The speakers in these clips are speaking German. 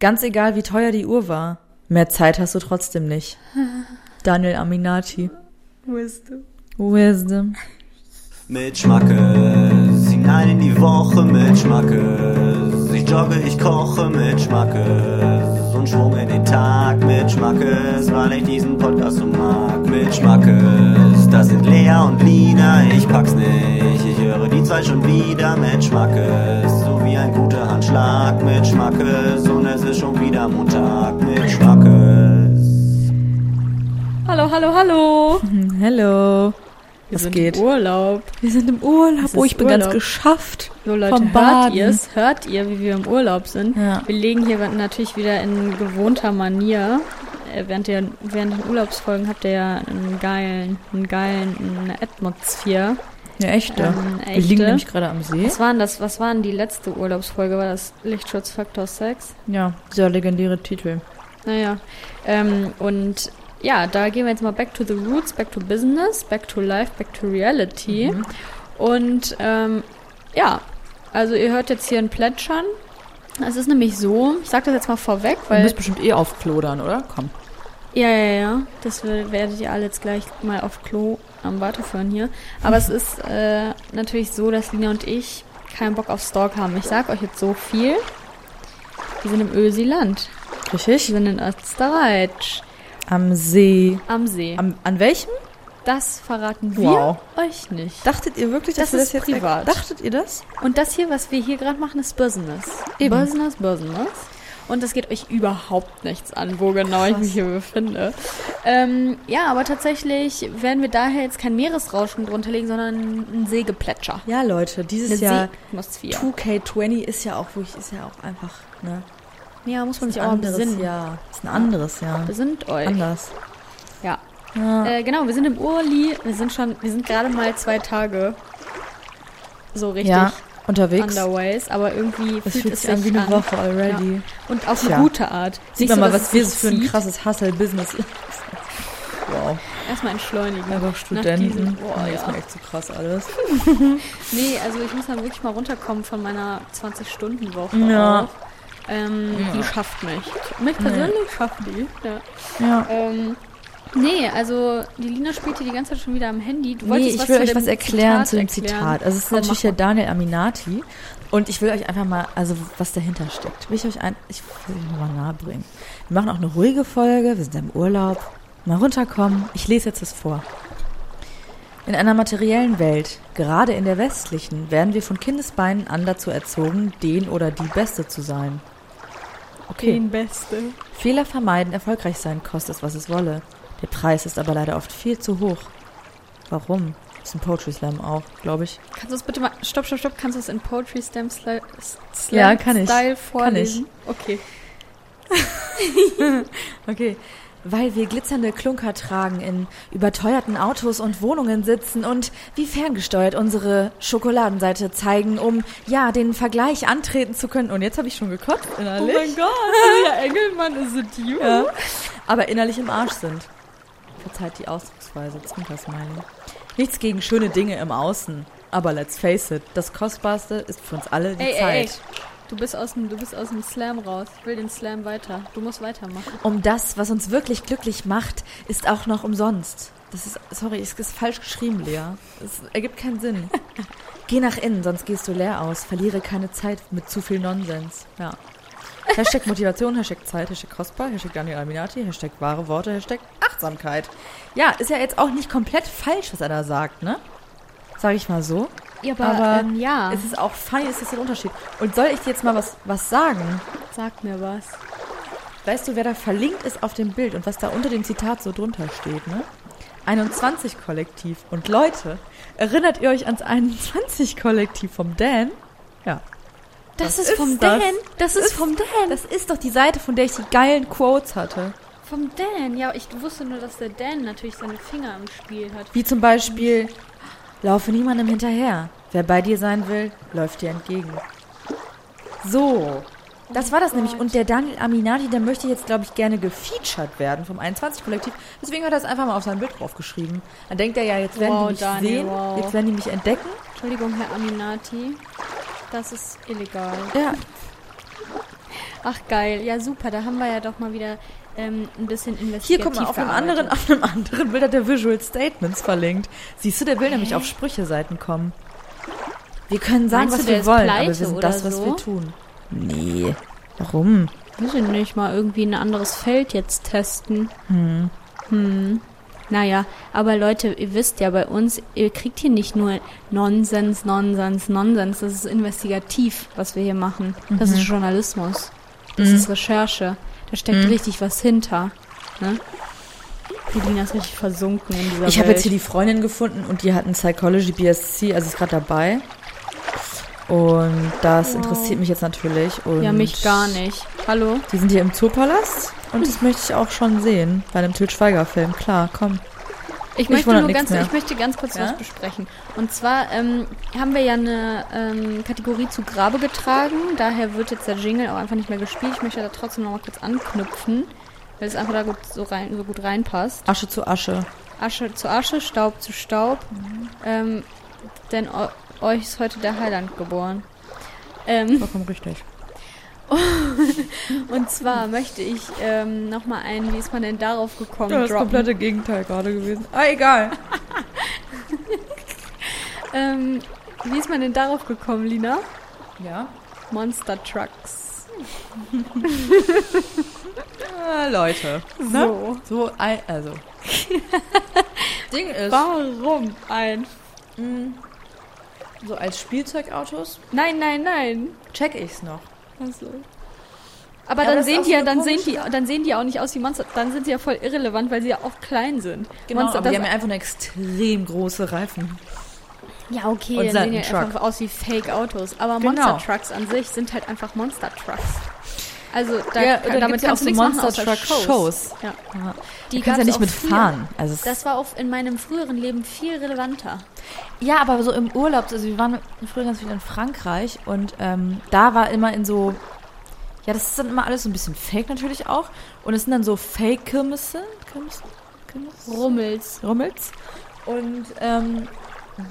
Ganz egal, wie teuer die Uhr war. Mehr Zeit hast du trotzdem nicht. Daniel Aminati. Wisdom. Wisdom. Mit Schmackes, hinein in die Woche mit Schmackes. Ich jogge, ich koche mit Schmackes. Und Schwung in den Tag mit Schmackes, weil ich diesen Podcast so mag. Mit Schmackes, das sind Lea und Lina, ich pack's nicht. Ich höre die zwei schon wieder mit Schmackes. So wie ein guter Handschlag mit Schmackes. Und ist schon wieder Montag mit Schmackes. Hallo, hallo, hallo. Hello. Wir Was sind geht? im Urlaub. Wir sind im Urlaub. Oh, ich bin Urlaub. ganz geschafft. So Leute, Vom hört Baden. ihr es? Hört ihr, wie wir im Urlaub sind? Ja. Wir legen hier natürlich wieder in gewohnter Manier. Äh, Während, der, während den Urlaubsfolgen habt ihr ja einen geilen, einen geilen, eine Atmosphäre. Ja, echt. ja. Ähm, Wir liegen echte. nämlich gerade am See. Was waren das? Was waren die letzte Urlaubsfolge? War das Lichtschutzfaktor 6? Ja, dieser legendäre Titel. Naja. Ähm, und ja, da gehen wir jetzt mal back to the roots, back to business, back to life, back to reality. Mhm. Und ähm, ja, also ihr hört jetzt hier ein Plätschern. Es ist nämlich so, ich sag das jetzt mal vorweg, Du weil. bist bestimmt eh auf Klo dann, oder? Komm. Ja, ja, ja. Das wer- werdet ihr alle jetzt gleich mal auf Klo am weiterführen hier. Aber es ist äh, natürlich so, dass Lina und ich keinen Bock auf Stalk haben. Ich sag euch jetzt so viel. Wir sind im Ösiland. Wir Richtig? sind in Österreich. Am See. Am See. Am, an welchem? Das verraten wir Wow. euch nicht. Dachtet ihr wirklich, dass Das wir ist das jetzt privat. Dachtet ihr das? Und das hier, was wir hier gerade machen, ist Business. Eben. Business, Business. Und das geht euch überhaupt nichts an, wo genau ich Krass. mich hier befinde. Ähm, ja, aber tatsächlich werden wir daher jetzt kein Meeresrauschen drunter legen, sondern ein Seegeplätscher. Ja, Leute, dieses Jahr Seeatmosphäre. 2K20 ist ja auch wirklich, ist ja auch einfach, ne? Ja, muss man sich auch anderes besinnen. Jahr. Ist ein anderes Jahr. Besinnt euch. Anders. Ja. Ja. Äh, genau, wir sind im Urli. Wir sind schon, wir sind gerade mal zwei Tage so richtig ja, unterwegs. underways, aber irgendwie Das fühlt, es sich an wie eine Woche already. Und auf Tja. eine gute Art. Sieht Nicht man so, mal, was wir für ein krasses Hustle-Business Wow. Erstmal entschleunigen. Einfach Studenten. Boah, das ist ja. mir echt zu krass alles. Nee, also ich muss dann wirklich mal runterkommen von meiner 20-Stunden-Woche. Ja. Ähm, Die schafft mich. Mich persönlich schafft die. Ja. Ja. Ähm, nee, also die Lina spielt hier die ganze Zeit schon wieder am Handy. Du Nee, ich will euch was erklären zu dem erklären. Zitat. Also es ist Komm, natürlich der. Daniel Aminati. Und ich will euch einfach mal, also was dahinter steckt, will ich euch ein, ich will euch mal nahe bringen. Wir machen auch eine ruhige Folge, wir sind im Urlaub. Mal runterkommen. Ich lese jetzt das vor. In einer materiellen Welt, gerade in der westlichen, werden wir von Kindesbeinen an dazu erzogen, den oder die Beste zu sein. Okay. Den Beste. Fehler vermeiden, erfolgreich sein, kostet es, was es wolle. Der Preis ist aber leider oft viel zu hoch. Warum? Ist ein Poetry Slam auch, glaube ich. Kannst du das bitte mal, stopp, stopp, stopp, kannst du das in Poetry Slam, Slam, Ja, kann ich. Style Kann vorlesen? Okay. Okay. Weil wir glitzernde Klunker tragen, in überteuerten Autos und Wohnungen sitzen und wie ferngesteuert unsere Schokoladenseite zeigen, um ja den Vergleich antreten zu können. Und jetzt habe ich schon gekotzt Oh innerlich. mein Gott, Julia Engelmann, is it you? Ja. Aber innerlich im Arsch sind. Verzeiht die Ausdrucksweise, Zwinkersmiley. Nichts gegen schöne Dinge im Außen. Aber let's face it, das Kostbarste ist für uns alle die Ey, ey, Zeit. ey. Du bist, aus dem, du bist aus dem Slam raus. Ich will den Slam weiter. Du musst weitermachen. Um das, was uns wirklich glücklich macht, ist auch noch umsonst. Das ist, sorry, es ist falsch geschrieben, Lea. Es ergibt keinen Sinn. Geh nach innen, sonst gehst du leer aus. Verliere keine Zeit mit zu viel Nonsens. Ja. Hashtag Motivation, Hashtag Zeit, Hashtag kostbar, Hashtag Daniel Alminati, Hashtag wahre Worte, Hashtag Achtsamkeit. Ja, ist ja jetzt auch nicht komplett falsch, was er da sagt, ne? Sag ich mal so. Ja, Aber ähm, ja. Es ist auch fein, es ist ein Unterschied. Und soll ich dir jetzt mal was, was sagen? Sag mir was. Weißt du, wer da verlinkt ist auf dem Bild und was da unter dem Zitat so drunter steht, ne? 21-Kollektiv. Und Leute, erinnert ihr euch ans 21-Kollektiv vom Dan? Ja. Das, Was ist vom ist das? Dan. Das ist vom Dan. Das ist doch die Seite, von der ich die geilen Quotes hatte. Vom Dan. Ja, ich wusste nur, dass der Dan natürlich seine Finger im Spiel hat. Wie zum Beispiel, laufe niemandem hinterher. Wer bei dir sein will, läuft dir entgegen. So. Das war das nämlich. Und der Daniel Aminati, der möchte jetzt, glaube ich, gerne gefeatured werden vom 21-Kollektiv. Deswegen hat er es einfach mal auf sein Bild draufgeschrieben. Dann denkt er ja, jetzt werden Wow, die mich Daniel, sehen, wow. jetzt werden die mich entdecken. Entschuldigung, Herr Aminati. Das ist illegal. Ja, Ach geil, ja super, da haben wir ja doch mal wieder ähm, ein bisschen investigativ Hier, guck mal, auf einem, anderen, auf einem anderen Bild hat der Visual Statements verlinkt. Siehst du, der will nämlich auf Sprücheseiten kommen. Wir können sagen, Meinst was du, wir wollen, aber wir sind das, was so? wir tun. Nee. Warum? Weiß ich nicht, mal irgendwie ein anderes Feld jetzt testen. Hm. Hm. Naja, aber Leute, ihr wisst ja bei uns, ihr kriegt hier nicht nur Nonsens, Nonsens, Nonsens. Das ist investigativ, was wir hier machen. Das Mhm. ist Journalismus. Das ist Recherche. Da steckt Mhm. richtig was hinter. Ne? Die Lina ist richtig versunken in dieser Ich habe jetzt hier die Freundin gefunden und die hat ein Psychology BSc, also ist gerade dabei. Und das Wow. interessiert mich jetzt natürlich. Und Ja, mich gar nicht. Hallo? Die sind hier im Zoopalast und das möchte ich auch schon sehen. Bei einem Til Schweiger-Film. Klar, komm. Ich Mich möchte nur ganz, mehr. ich möchte ganz kurz Ja? was besprechen. Und zwar ähm, haben wir ja eine ähm, Kategorie zu Grabe getragen. Daher wird jetzt der Jingle auch einfach nicht mehr gespielt. Ich möchte da trotzdem noch mal kurz anknüpfen, weil es einfach da gut, so, rein, so gut reinpasst. Asche zu Asche. Asche zu Asche, Staub zu Staub. Ähm, denn eu euch ist heute der Heiland geboren. Ähm, Vollkommen richtig. und zwar möchte ich ähm, nochmal ein, wie ist man denn darauf gekommen? Ja, das droppen. komplette Gegenteil gerade gewesen. Ah, egal. Ähm, wie ist man denn darauf gekommen, Lina? Ja. Monster Trucks. Ah, Leute. So. So, ein, also. Ding ist, Warum ein? mh, so als Spielzeugautos Nein, nein, nein. check ich's noch. Also. Aber Ja, dann sehen die ja, dann sehen die, dann sehen die auch nicht aus wie Monster. Dann sind sie ja voll irrelevant, weil sie ja auch klein sind. Genau, Monster, aber die haben ja einfach eine extrem große Reifen. ja okay, und dann sehen ja einfach aus wie Fake-Autos. Aber Genau. Monster Trucks an sich sind halt einfach Monster Trucks. Also da, Ja, kann, damit gibt's ja kannst auch du so Monster Truck Shows. Ja. Ja. Die Du kannst ja nicht mitfahren. Also. Das war auf, in meinem früheren Leben viel relevanter. Ja, aber so im Urlaub, also wir waren früher ganz viel in Frankreich und ähm, da war immer in so, ja, das ist dann immer alles so ein bisschen fake natürlich auch. Und es sind dann so Kirmesse, Rummels. Rummels. Und ähm,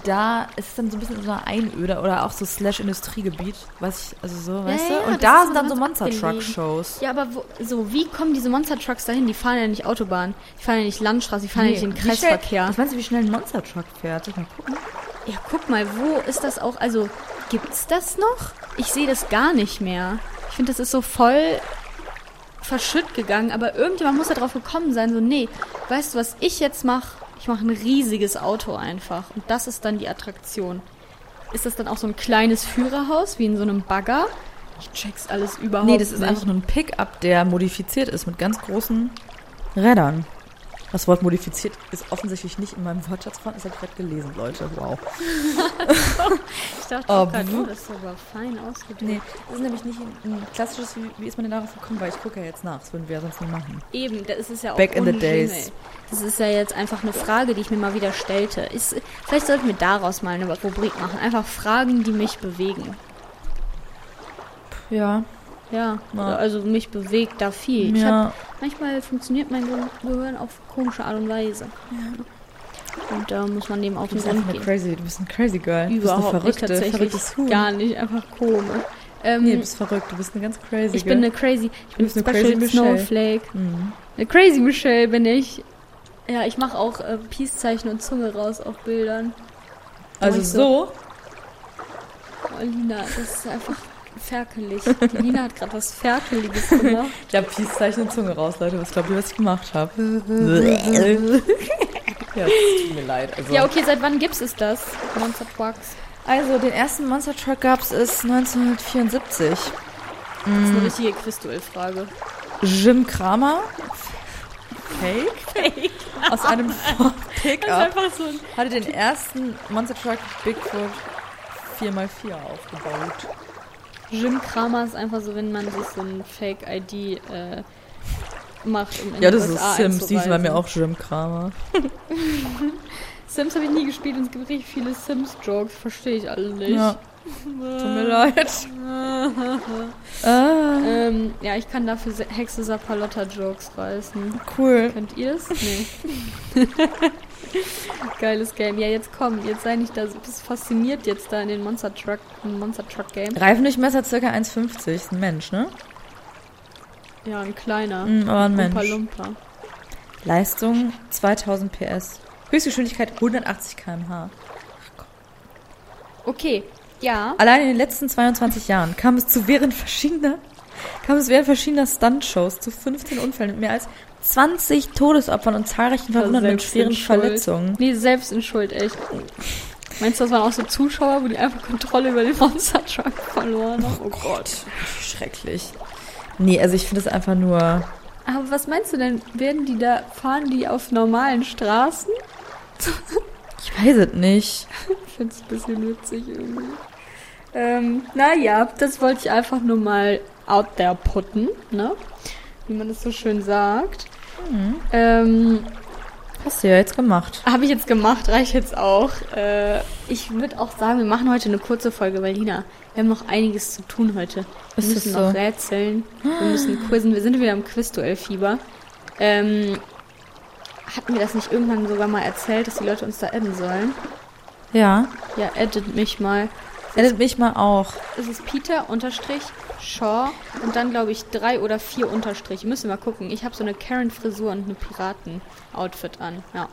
da ist es dann so ein bisschen so eine Einöde oder auch so Slash-Industriegebiet, was ich, also so, weißt ja, du? Und da sind dann so ganz abgelegen. Monster-Truck-Shows. Ja, aber wo, so, wie kommen diese Monster Trucks dahin? Die fahren ja nicht Autobahn, die fahren ja nicht Landstraße, die fahren ja nicht in Kreisverkehr. Was meinst du, wie schnell ein Monster-Truck fährt? Soll ich mal gucken? Ja, guck mal, wo ist das auch? Also, gibt's das noch? Ich sehe das gar nicht mehr. Ich finde, das ist so voll verschütt gegangen, aber irgendjemand muss da drauf gekommen sein, so, nee, weißt du, was ich jetzt mache? Ich mache ein riesiges Auto einfach. Und das ist dann die Attraktion. Ist das dann auch so ein kleines Führerhaus, wie in so einem Bagger? Ich check's alles überhaupt Nee, das ist nicht. einfach nur ein Pickup, der modifiziert ist mit ganz großen Rädern. Das Wort modifiziert ist offensichtlich nicht in meinem Wortschatz vorhanden. Das habe ich gerade gelesen, Leute. Wow. Ich dachte Oh, auch grad, w- oh, das ist aber fein ausgedrückt. Nee, das ist nämlich nicht ein, klassisches, wie, wie ist man denn darauf gekommen? Weil ich gucke ja jetzt nach, das würden wir ja sonst nie machen. Eben, das ist ja auch Back in the days. Das ist ja jetzt einfach eine Frage, die ich mir mal wieder stellte. Ist, vielleicht sollten wir daraus mal eine Rubrik machen. Einfach Fragen, die mich bewegen. Ja. Ja, Ja. also mich bewegt da viel. Ich hab, ja. manchmal funktioniert mein Ge Gehirn auf komische Art und Weise. Und da muss man dem Du den Grund eine gehen. crazy, du bist ein crazy girl. Überhaupt du bist eine nicht verrückte, tatsächlich. verrücktes Huhn. Gar nicht, einfach komisch. Ähm, Nee, du bist verrückt, du bist eine ganz crazy ich bin eine crazy, ich bin eine crazy Michelle. Snowflake. Mhm. Eine Crazy Michelle bin ich. Ja, ich mache auch äh, Peace-Zeichen und Zunge raus auf Bildern. Also ich so, Oh, Lina, das ist einfach ferkelig. Die Lina hat gerade was Ferkeliges gemacht. ich habe Peace-Zeichen Zunge raus, Leute. Was glaubt ihr, was ich gemacht habe? ja, es tut mir leid. Also, Ja, okay, seit wann gibt's es das? Monster Trucks. also den ersten Monster Truck gab es 1974. Das ist eine richtige Quizduell-Frage. Jim Kramer. Fake? Aus einem Ford Pickup. so ein... Hatte den ersten Monster Truck Bigfoot 4x4 aufgebaut. Jim Kramer ist einfach so, wenn man sich so ein Fake-ID äh, macht, um in Ja, das ist USA Sims. Die ist bei mir auch Jim Kramer. Sims habe ich nie gespielt und es gibt richtig viele Sims-Jokes. Verstehe ich alle nicht. Ja. Tut mir leid. ah, Ähm, ja, ich kann dafür Hexe Sapalotta-Jokes reißen. cool. Könnt ihr das? Nee. Geiles Game. Ja, jetzt komm, jetzt sei nicht da, du bist fasziniert jetzt da in den Monster Truck, Monster Truck Game. Reifendurchmesser circa 1,50. Ist ein Mensch, ne? Ja, ein kleiner. Mm, aber ein Lumpa Mensch. Lumpa. Leistung 2000 PS. Höchstgeschwindigkeit 180 km/h. Okay, ja. Allein in den letzten 22 Jahren kam es zu während verschiedener, kam es während verschiedener Stuntshows zu 15 Unfällen mit mehr als 20 Todesopfern und zahlreichen Verwundeten mit Selbst schweren. Verletzungen. Nee, selbst in Schuld, echt. Meinst du, das waren auch so Zuschauer, wo die einfach Kontrolle über den Monster Truck verloren haben? Oh Gott. Schrecklich. Nee, also ich finde es einfach nur. Aber was meinst du denn? Werden die da, fahren die auf normalen Straßen? Ich weiß es nicht. Ich finde es ein bisschen witzig irgendwie. Ähm, naja, das wollte ich einfach nur mal out there putten, ne? Wie man das so schön sagt. Ähm, Hast du ja jetzt gemacht. Habe ich jetzt gemacht, reicht jetzt auch. Äh, ich würde auch sagen, wir machen heute eine kurze Folge, weil Lina, wir haben noch einiges zu tun heute. Wir Ist müssen es noch so? rätseln, wir müssen quizzen, wir sind wieder im Quiz-Duell-Fieber. Ähm, hatten wir das nicht irgendwann sogar mal erzählt, dass die Leute uns da adden sollen? Ja. Ja, addet mich mal. Edit mich mal auch. Es ist Peter unterstrich Shaw und dann glaube ich drei oder vier Unterstriche. Müssen wir mal gucken. Ich habe so eine Karen-Frisur und eine Piraten-Outfit an. Ja.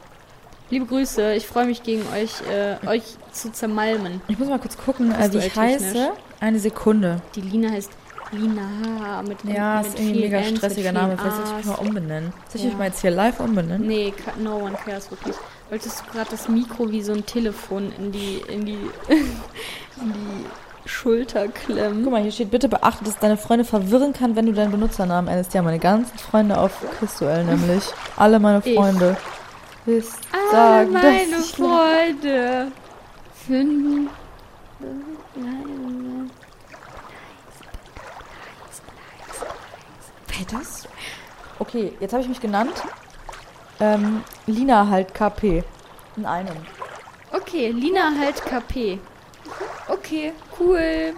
Liebe Grüße, ich freue mich gegen euch, äh, euch zu zermalmen. Ich muss mal kurz gucken, äh, wie ich technisch? heiße. Eine Sekunde. Die Lina heißt Lina mit Ja, mit ist irgendwie ein mega mit stressiger Name. Vielleicht sollte ich mich mal umbenennen. Soll ich Ja. mich mal jetzt hier live umbenennen? Nee, no one cares wirklich. Wolltest du gerade das Mikro wie so ein Telefon in die, in die, in die Schulter klemmen? Guck mal, hier steht, bitte beachte, dass deine Freunde verwirren kann, wenn du deinen Benutzernamen änderst. Ja, meine ganzen Freunde auf Quizduell nämlich. Alle meine Ich. Freunde. Wisst, Alle sagen, meine dass ich Freunde finden. Wer das? Okay, jetzt habe ich mich genannt. Ähm, Lina halt KP. In einem. Okay, Lina halt KP. Okay, cool.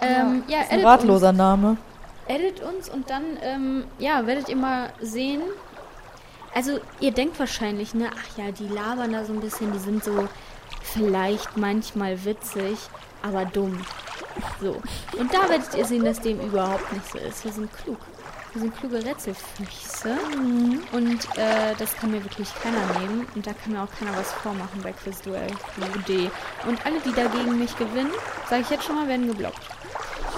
Ähm, ja, Ist ein edit ratloser Name. uns, edit uns und dann, ähm, ja, werdet ihr mal sehen. Also, ihr denkt wahrscheinlich, ne, ach ja, die labern da so ein bisschen, die sind so vielleicht manchmal witzig, aber dumm. So. Und da werdet ihr sehen, dass dem überhaupt nicht so ist. Wir sind klug. Wir sind kluge Rätselfüchse. Und äh, das kann mir wirklich keiner nehmen. Und da kann mir auch keiner was vormachen bei Quizduell. UD. Und alle, die dagegen mich gewinnen, sage ich jetzt schon mal, werden geblockt.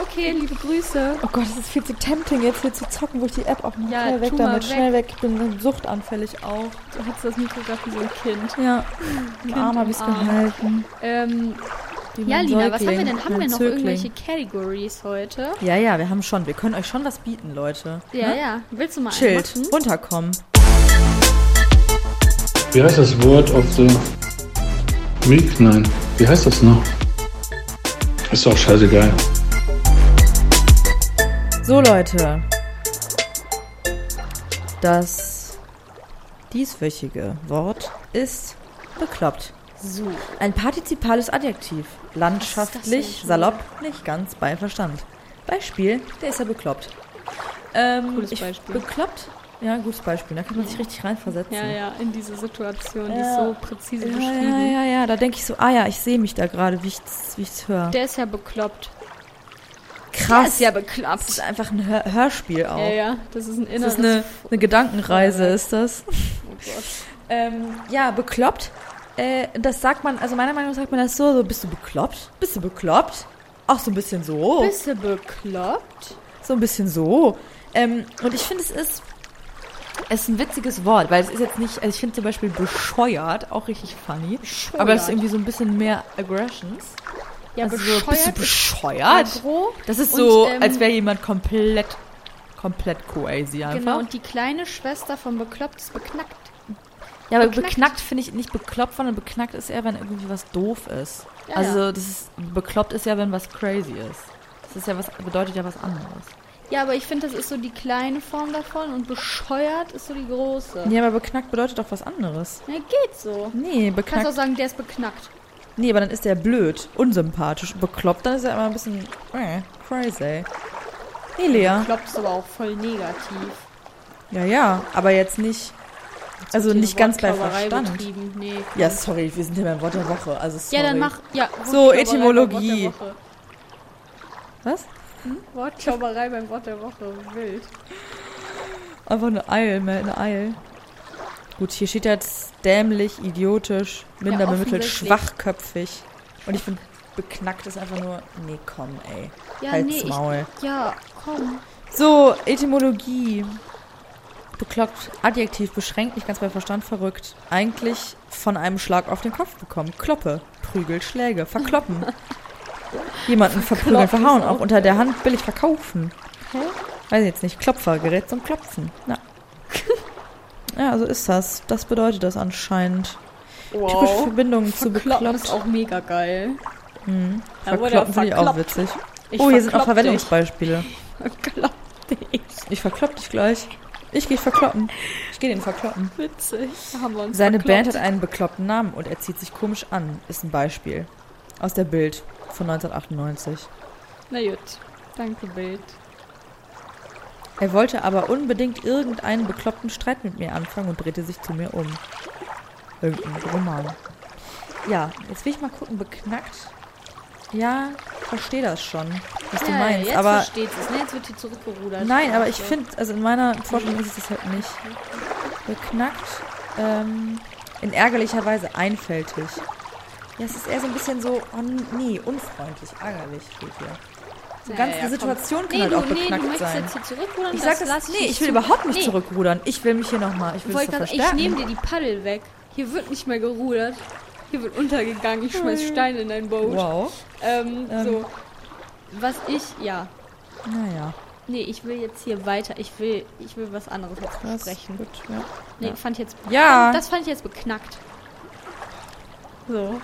Okay, liebe Grüße. Oh Gott, es ist viel zu tempting, jetzt hier zu zocken, wo ich die App auch noch Ja, schnell weg damit. weg. Schnell weg. Ich bin suchtanfällig auch. Du hast das Mikro gerade wie so ein Kind. Ja, im Kind Arm habe im ich es gehalten. Ähm, ja, Lina, was haben wir denn? Haben wir noch Zögling. irgendwelche Categories heute? Ja, ja, wir haben schon. Wir können euch schon was bieten, Leute. Ja, Ne? ja. Willst du mal Chillt, einen machen? runterkommen. Wie heißt das Word of the Week? Nein. Wie heißt das noch? Ist doch scheißegal. So, Leute. Das dieswöchige Wort ist bekloppt. So. Ein partizipales Adjektiv. Landschaftlich, salopp, nicht ganz bei Verstand. Beispiel, der ist ja bekloppt. Ähm, Cooles Beispiel. Bekloppt? Ja, gutes Beispiel. Da kann man sich richtig reinversetzen. Ja, ja, in diese Situation, die Ja. ist so präzise Ja, beschrieben. ja, ja, ja. Da denke ich so, ah ja, ich sehe mich da gerade, wie ich es wie ich's höre. Der ist ja bekloppt. Der Krass. ist ja das bekloppt. ist einfach ein Hör Hörspiel auch. Ja, ja, das ist ein Das inneres... ist eine, eine Gedankenreise, ist das. oh Gott. Ähm, ja, bekloppt. Äh, das sagt man, also meiner Meinung nach sagt man das so, so, bist du bekloppt? Bist du bekloppt? Auch so ein bisschen so. Bist du bekloppt? So ein bisschen so. Ähm, und ich finde, es ist, es ist ein witziges Wort, weil es ist jetzt nicht, also ich finde zum Beispiel bescheuert auch richtig funny. Aber es ist irgendwie so ein bisschen mehr Aggressions. Ja, also so, bist du bescheuert ist bescheuert? Das ist Und, so, ähm, als wäre jemand komplett, komplett crazy einfach. Genau, und die kleine Schwester von bekloppt ist beknackt. Ja, aber Beknackt. beknackt, finde ich nicht bekloppt, sondern beknackt ist eher, wenn irgendwie was doof ist. Ja, also ja. das ist bekloppt ist ja, wenn was crazy ist. Das ist ja was bedeutet ja was anderes. Ja, aber ich finde, das ist so die kleine Form davon und bescheuert ist so die große. Nee, aber beknackt bedeutet doch was anderes. Ja, geht so. Nee, Du kannst auch beknackt. sagen, der ist beknackt. Nee, aber dann ist der blöd, unsympathisch, bekloppt, dann ist er immer ein bisschen äh, crazy. Nee, Lea. Bekloppt ist aber auch voll negativ. Ja, ja, aber jetzt nicht also nicht ganz bei Verstand. Nee. Ja, sorry, wir sind ja beim Wort der Woche, also sorry. Ja, dann mach. Ja, So, Etymologie. bei Wort der Woche. Was? Wortklauberei beim Wort der Woche. Wild. Einfach eine Eil, eine Eil. Gut, hier steht jetzt dämlich, idiotisch, minder bemittelt, offensichtlich. schwachköpfig. Und ich finde, beknackt ist einfach nur, nee, komm, ey. Ja, Halt's nee, ich, Maul. ja, komm. So, Etymologie. Bekloppt, Adjektiv, beschränkt, nicht ganz bei Verstand, verrückt. Eigentlich von einem Schlag auf den Kopf bekommen. Kloppe, Prügel, Schläge, verkloppen. Jemanden verprügeln, verhauen, auch auch unter der Hand billig verkaufen. Hä? Weiß ich jetzt nicht. Klopfer, Gerät zum Klopfen. Ja. ja, so ist das. Das bedeutet das anscheinend. Typische Wow. Verbindungen zu Verkloppen bekloppt. ist auch mega geil. Mhm. Verkloppen finde ich auch witzig. Ich oh, hier sind auch. Verwendungsbeispiele. Verklopp dich. Ich verklopp dich gleich. Ich gehe verkloppen. Ich gehe den verkloppen. Witzig. Haben wir uns Seine verkloppt. Band hat einen bekloppten Namen und er zieht sich komisch an. Ist ein Beispiel. Aus der Bild von 1998. Na gut. Danke, Bild. Er wollte aber unbedingt irgendeinen bekloppten Streit mit mir anfangen und drehte sich zu mir um. Irgendein Roman. Ja, jetzt will ich mal gucken, beknackt. Ja, verstehe das schon, was du ja, meinst. jetzt aber versteht es. Ne? Jetzt wird hier zurückgerudert. nein, aber ich So. finde, also in meiner Vorstellung ist es das halt nicht. Beknackt, ähm, in ärgerlicher Weise einfältig. Ja, es ist eher so ein bisschen so, oh nee, unfreundlich, ärgerlich steht hier. So Ja, ganz ja, komm. Situation kann Nee, halt du, auch nee, du beknackt möchtest sein. Ich sag das, lass nee, nicht ich will zu. überhaupt nicht Nee. zurückrudern. Ich will mich hier nochmal, ich will es Wollte so grad, ich verstärken. nehme dir die Paddel weg. Hier wird nicht mehr gerudert. Hier wird untergegangen. Ich schmeiß Steine in dein Boot. Wow. Ähm, Ähm. so. Was ich, ja. Naja, Nee, ich will jetzt hier weiter. Ich will, ich will was anderes jetzt besprechen. Gut, ja. Nee, Ja. fand ich jetzt. Ja. Das fand ich jetzt beknackt. So.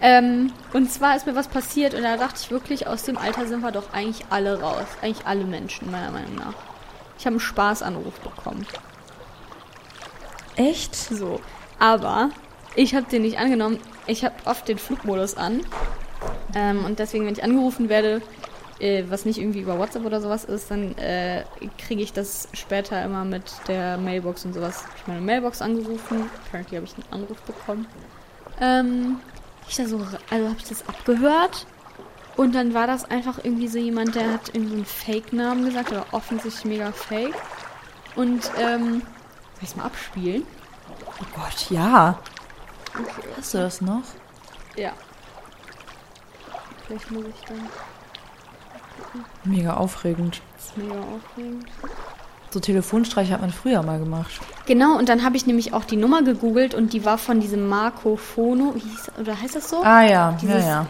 Ähm, und zwar ist mir was passiert und da dachte ich wirklich, aus dem Alter sind wir doch eigentlich alle raus. Eigentlich alle Menschen, meiner Meinung nach. Ich habe einen Spaßanruf bekommen. Echt? So. Aber ich habe den nicht angenommen. Ich habe oft den Flugmodus an. Ähm, und deswegen, wenn ich angerufen werde, äh, was nicht irgendwie über WhatsApp oder sowas ist, dann äh, kriege ich das später immer mit der Mailbox und sowas. Hab Ich meine Mailbox angerufen. Apparently habe ich einen Anruf bekommen. Ähm, ich da so, also habe ich das abgehört. Und dann war das einfach irgendwie so jemand, der hat irgendwie einen Fake-Namen gesagt, oder offensichtlich mega fake. Und, ähm, soll ich mal abspielen? Oh Gott, ja. Okay. Hast du das noch? Ja. Vielleicht muss ich dann. Mega aufregend. Das ist mega aufregend. So Telefonstreiche hat man früher mal gemacht. Genau, und dann habe ich nämlich auch die Nummer gegoogelt und die war von diesem Marco Fono. Wie hieß, oder heißt das so? Ah ja, Dieses- ja, ja.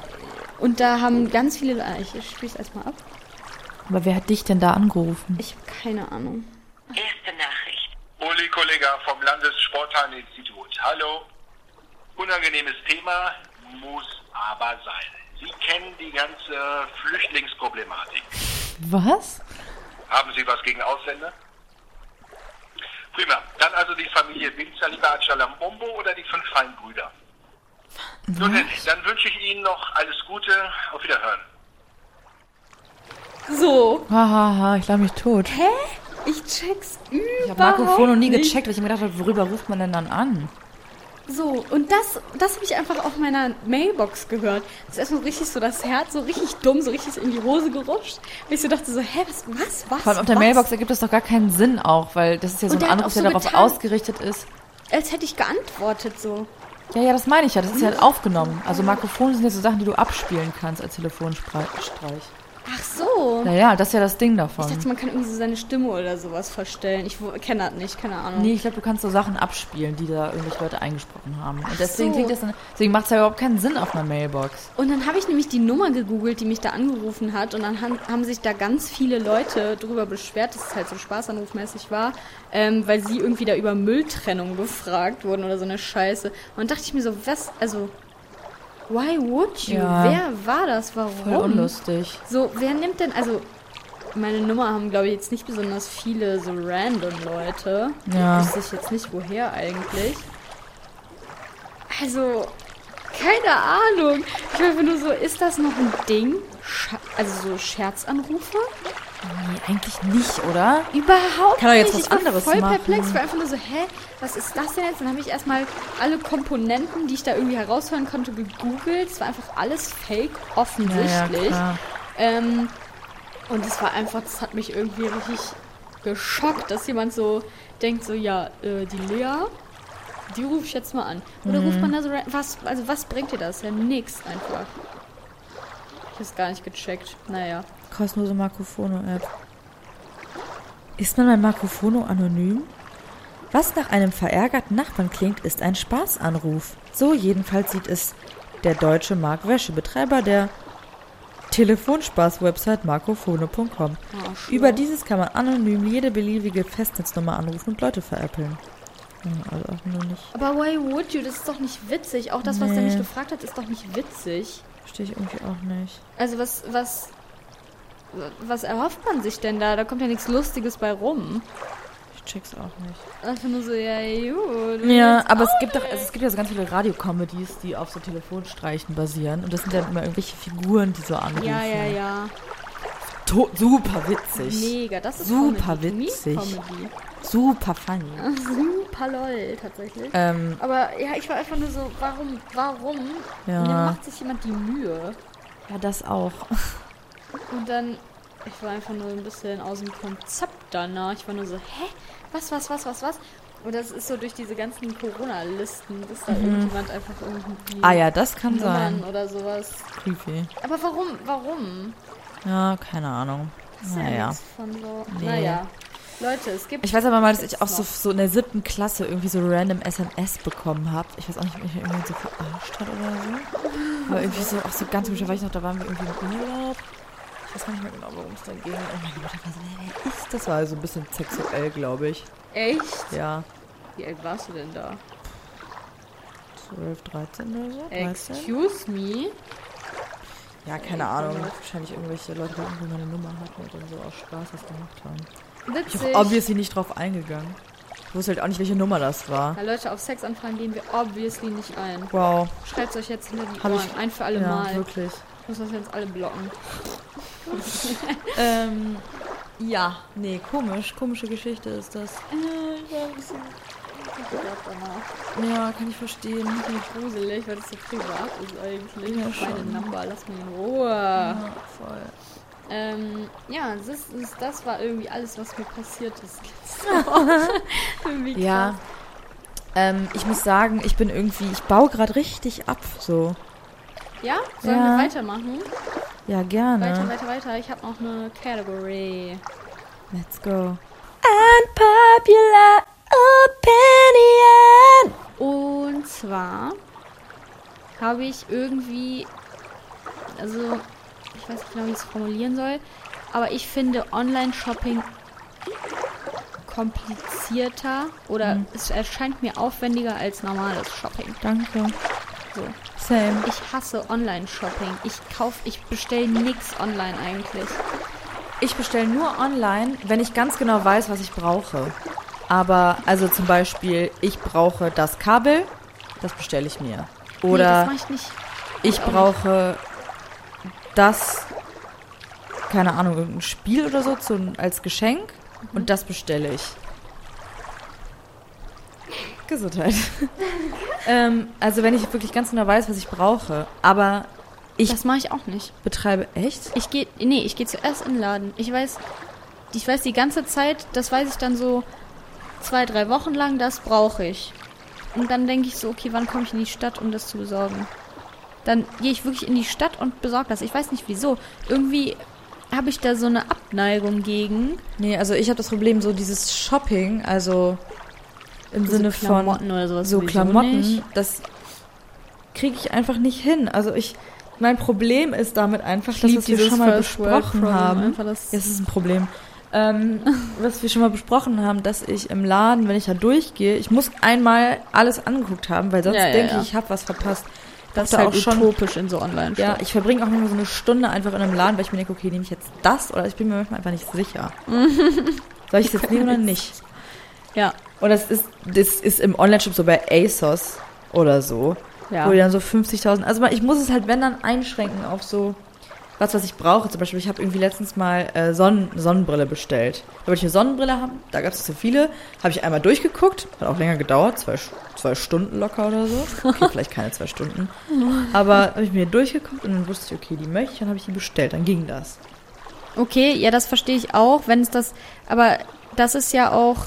Und da haben ganz viele. ah, Ich spiele es erstmal ab. Aber wer hat dich denn da angerufen? Ich habe keine Ahnung. Erste Nachricht. Uli Kollega vom Landessporthareninstitut. Hallo. Unangenehmes Thema, muss aber sein. Sie kennen die ganze Flüchtlingsproblematik. Was? Haben Sie was gegen Ausländer? Prima. Dann also die Familie Winzer, lieber Achalambombo oder die fünf Feinbrüder? Nun denn, dann wünsche ich Ihnen noch alles Gute. Auf Wiederhören. So. Hahaha, ich lache mich tot. Hä? Ich check's überhaupt Ich habe Marco Fono nie gecheckt, weil ich mir gedacht habe, worüber ruft man denn dann an? So, und das, das habe ich einfach auf meiner Mailbox gehört. Das ist erstmal so richtig so das Herz, so richtig dumm, so richtig in die Hose gerutscht. Und ich so dachte so, hä, was, was, was? Vor allem auf der was? Mailbox ergibt das doch gar keinen Sinn auch, weil das ist ja so ein Anruf, auch der so darauf getan. ausgerichtet ist. Als hätte ich geantwortet so. Ja, ja, das meine ich ja. Das ist ja halt aufgenommen. Also Makrophone sind ja so Sachen, die du abspielen kannst als Telefonstreich. Ach so. Naja, das ist ja das Ding Ich davon. dachte, man kann irgendwie so seine Stimme oder sowas verstellen. Ich kenne das nicht, keine Ahnung. Nee, ich glaube, du kannst so Sachen abspielen, die da irgendwelche Leute eingesprochen haben. Und deswegen so. klingt das dann, deswegen macht es ja überhaupt keinen Sinn auf einer Mailbox. Und dann habe ich nämlich die Nummer gegoogelt, die mich da angerufen hat. Und dann han- haben sich da ganz viele Leute drüber beschwert, dass es halt so spaßanrufmäßig war, ähm, weil sie irgendwie da über Mülltrennung befragt wurden oder so eine Scheiße. Und dachte ich mir so, was, also, why would you? Ja. Wer war das? Warum? Voll unlustig. So, wer nimmt denn, also, meine Nummer haben, glaube ich, jetzt nicht besonders viele so random Leute. Ja. Wüsste ich jetzt nicht, woher eigentlich. Also, keine Ahnung. Ich einfach nur so, ist das noch ein Ding? Scha also so Scherzanrufe? Nee, eigentlich nicht, oder? Überhaupt Kann doch jetzt nicht. was ich war anderes voll machen. perplex. Ich war einfach nur so, hä, was ist das denn jetzt? Dann habe ich erstmal alle Komponenten, die ich da irgendwie heraushören konnte, gegoogelt. Es war einfach alles fake, offensichtlich. klar. Ähm, Und es war einfach, das hat mich irgendwie richtig geschockt, dass jemand so denkt, so, ja, äh, die Lea, die rufe ich jetzt mal an. Oder ruft man da so, rein- was, also was bringt dir das? Ja, nix einfach. Ich hab's gar nicht gecheckt. Naja. Kostenlose Marcofono-App. Ist man bei Marcofono anonym? Was nach einem verärgerten Nachbarn klingt, ist ein Spaßanruf. So jedenfalls sieht es der deutsche Marc Wäsche, Betreiber der Telefonspaß-Website marcofono.com. Ah, schlau. Über dieses kann man anonym jede beliebige Festnetznummer anrufen und Leute veräppeln. Hm, Also auch nur nicht. Aber why would you? Das ist doch nicht witzig. Auch das, was Nee. mich gefragt hat, ist doch nicht witzig. Verstehe ich irgendwie auch nicht. Also was, was, was erhofft man sich denn da? Da kommt ja nichts Lustiges bei rum. Ich check's auch nicht. Einfach nur so, ja, gut. Ja, aber es gibt doch, also es gibt ja so ganz viele Radiocomedies, die auf so Telefonstreichen basieren. Und das sind dann immer irgendwelche Figuren, die so anrufen. Ja, ja, ja. To super witzig. Mega, das ist Super Comedy. Witzig. Comedy. Super funny. Super lol, tatsächlich. Ähm, Aber ja, ich war einfach nur so, warum, warum Ja. macht sich jemand die Mühe? ja, das auch. Und dann, ich war einfach nur ein bisschen aus dem Konzept danach. Ich war nur so, hä? Was, was, was, was, was? Und das ist so durch diese ganzen Corona-Listen, dass da irgendjemand einfach irgendwie Ah ja, das kann Nummern sein. oder sowas. Creepy. Aber warum, warum? Ja, keine Ahnung. Das ist ja Naja. von so. Nee. Naja. Leute, es gibt. Ich weiß aber mal, dass ich auch so, so in der siebten Klasse irgendwie so random SMS bekommen habe. Ich weiß auch nicht, ob mich irgendjemand so verarscht hat oder so. Aber irgendwie so, auch so ganz komisch, da war ich noch, da waren wir irgendwie im Urlaub. Ich weiß gar nicht mehr genau, worum es da ging. Meine Mutter war so, wer ist das? War so ein bisschen sexuell, glaube ich. Echt? Ja, Wie alt warst du denn da? 12, 13 oder so? 13? Excuse me? Ja, keine Ahnung. Wahrscheinlich irgendwelche Leute, die irgendwie meine Nummer hatten und dann so aus Spaß was gemacht haben. Ich Witzig. bin obviously nicht drauf eingegangen. Ich wusste halt auch nicht, welche Nummer das war. Ja, Leute, auf Sexanfragen gehen wir obviously nicht ein. Wow. Schreibt euch jetzt hinter die Hab Ohren. ich- ein für alle ja, Mal. wirklich. Ich muss das jetzt alle blocken. Ähm, ja, nee, komisch. Komische Geschichte ist das. Ich war ein bisschen. Ja, kann ich verstehen. Ziemlich gruselig, weil das so privat ist eigentlich. Ja, Meine schon. Nummer, lass mich in Ruhe. Ja, voll. Ähm, ja, das, ist, das war irgendwie alles, was mir passiert ist. Ja. Ähm, ich muss sagen, ich bin irgendwie, ich baue gerade richtig ab, so. Ja? Sollen Ja. wir weitermachen? Ja, gerne. Weiter, weiter, weiter. Ich habe noch eine Category. Let's go. Unpopular Opinion. Und zwar habe ich irgendwie, also ich weiß nicht genau, wie ich es formulieren soll, aber ich finde Online-Shopping komplizierter oder es erscheint mir aufwendiger als normales Shopping. Danke. So. Same. Ich hasse Online-Shopping. Ich kauf, ich bestelle nichts online eigentlich. Ich bestelle nur online, wenn ich ganz genau weiß, was ich brauche. Aber, also zum Beispiel, ich brauche das Kabel, das bestelle ich mir. nee, Oder das mache ich nicht. ich auch nicht. brauche das, keine Ahnung, irgendein Spiel oder so zu, als Geschenk und das bestelle ich. Gesundheit. ähm, also wenn ich wirklich ganz genau weiß, was ich brauche, aber ich Das mache ich auch nicht. betreibe echt? Ich gehe, nee, ich gehe zuerst in den Laden. Ich weiß, ich weiß die ganze Zeit, das weiß ich dann so zwei, drei Wochen lang, das brauche ich. Und dann denke ich so, okay, wann komme ich in die Stadt, um das zu besorgen? Dann gehe ich wirklich in die Stadt und besorge das. Ich weiß nicht wieso. Irgendwie habe ich da so eine Abneigung gegen. Nee, also ich habe das Problem, so dieses Shopping, also im So Sinne von Klamotten oder sowas so Klamotten, nicht. das kriege ich einfach nicht hin. Also ich, mein Problem ist damit einfach, dass lieb was wir schon mal besprochen haben. das- Ja, es ist ein Problem. Ähm, was wir schon mal besprochen haben, dass ich im Laden, wenn ich da durchgehe, ich muss einmal alles angeguckt haben, weil sonst Ja, ja, denke ich, ich habe was verpasst. Das ist da halt auch schon utopisch in so online ja, ich verbringe auch nur so eine Stunde einfach in einem Laden, weil ich mir denke, okay, nehme ich jetzt das oder ich bin mir manchmal einfach nicht sicher. Soll ich es jetzt nehmen oder nicht? ja, Und das ist, das ist im Online-Shop so bei ASOS oder so, ja. wo die dann so 50.000, also ich muss es halt, wenn dann, einschränken auf so was, was ich brauche. Zum Beispiel, ich habe irgendwie letztens mal äh, Sonnen Sonnenbrille bestellt. Da wollte ich eine Sonnenbrille haben, da gab es so viele. Habe ich einmal durchgeguckt, hat auch länger gedauert, zwei, zwei Stunden locker oder so. Okay, vielleicht keine zwei Stunden. Aber habe ich mir durchgeguckt und dann wusste ich, okay, die möchte ich, dann habe ich die bestellt, dann ging das. Okay, ja, das verstehe ich auch, wenn es das, aber das ist ja auch,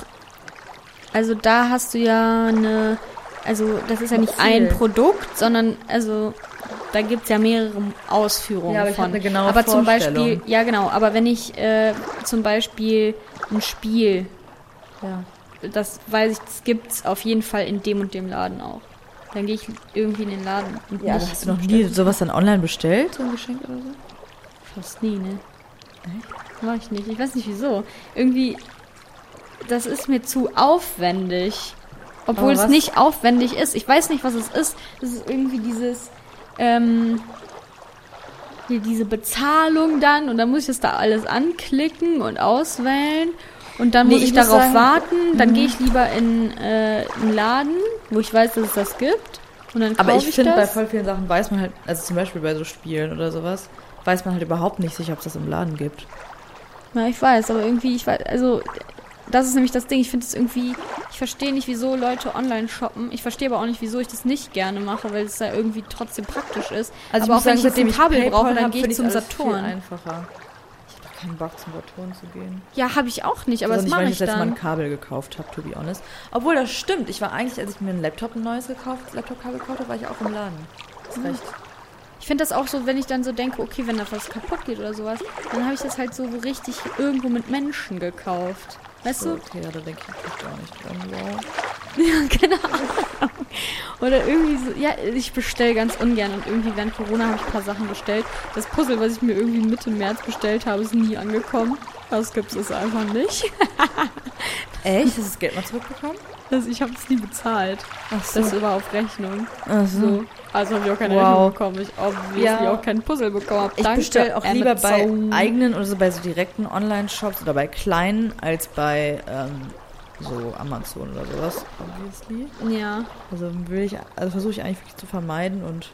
also da hast du ja eine, also das ist ja nicht ein. Produkt, sondern also da gibt's ja mehrere Ausführungen Ja, aber ich von. hab eine aber zum Beispiel, ja genau, aber wenn ich äh, zum Beispiel ein Spiel, Ja. das weiß ich, das gibt's auf jeden Fall in dem und dem Laden auch. Dann gehe ich irgendwie in den Laden. Und Ja, hast du noch nie sowas dann online bestellt, so ein Geschenk oder so? Fast nie, ne? Mach ich nicht. Ich weiß nicht wieso. Irgendwie, das ist mir zu aufwendig. Obwohl es nicht aufwendig ist. Ich weiß nicht, was es ist. Es ist irgendwie dieses, ähm, hier diese Bezahlung dann und dann muss ich das da alles anklicken und auswählen. Und dann Nee, muss ich, ich muss darauf sagen- Mhm. warten. Dann gehe ich lieber in äh, einen Laden, wo ich weiß, dass es das gibt. Und dann Aber kauf ich finde, bei das. voll vielen Sachen weiß man halt, also zum Beispiel bei so Spielen oder sowas, weiß man halt überhaupt nicht sicher, ob es das im Laden gibt. Ja, ich weiß, aber irgendwie, ich weiß, also, das ist nämlich das Ding. Ich finde es irgendwie, ich verstehe nicht, wieso Leute online shoppen. Ich verstehe aber auch nicht, wieso ich das nicht gerne mache, weil es ja irgendwie trotzdem praktisch ist. Also aber auch wenn ich jetzt ein Kabel PayPal brauche, dann gehe ich zum Saturn. Einfacher. Ich habe doch keinen Bock zum Saturn zu gehen. Ja, habe ich auch nicht, aber also das mache ich ich das letzte Mal dann. ein Kabel gekauft habe, to be honest. Obwohl, das stimmt. Ich war eigentlich, als ich mir ein Laptop ein neues gekauft, Laptop-Kabel gekauft habe, war ich auch im Laden. Ist recht. Ich finde das auch so, wenn ich dann so denke, okay, wenn da was kaputt geht oder sowas, dann habe ich das halt so richtig irgendwo mit Menschen gekauft. Weißt So, du? okay, ja, da denke ich gar nicht dran. Wow. Ja, Ahnung. Oder irgendwie so, ja, ich bestelle ganz ungern und irgendwie während Corona habe ich ein paar Sachen bestellt. Das Puzzle, was ich mir irgendwie Mitte März bestellt habe, ist nie angekommen. Das gibt es einfach nicht. Echt? Hast du das Geld mal zurückbekommen? Also ich habe es nie bezahlt. Ach Das war auf Rechnung. Ach So. Also habe ich auch keine Wow. Rechnung bekommen. Ich obviously Ja. auch kein Puzzle bekommen. Ich Danke, bestelle auch lieber bei eigenen oder so bei so direkten Online-Shops oder bei kleinen als bei ähm, so Amazon oder sowas. Obviously. Ja. Also will ich, also versuche ich eigentlich wirklich zu vermeiden und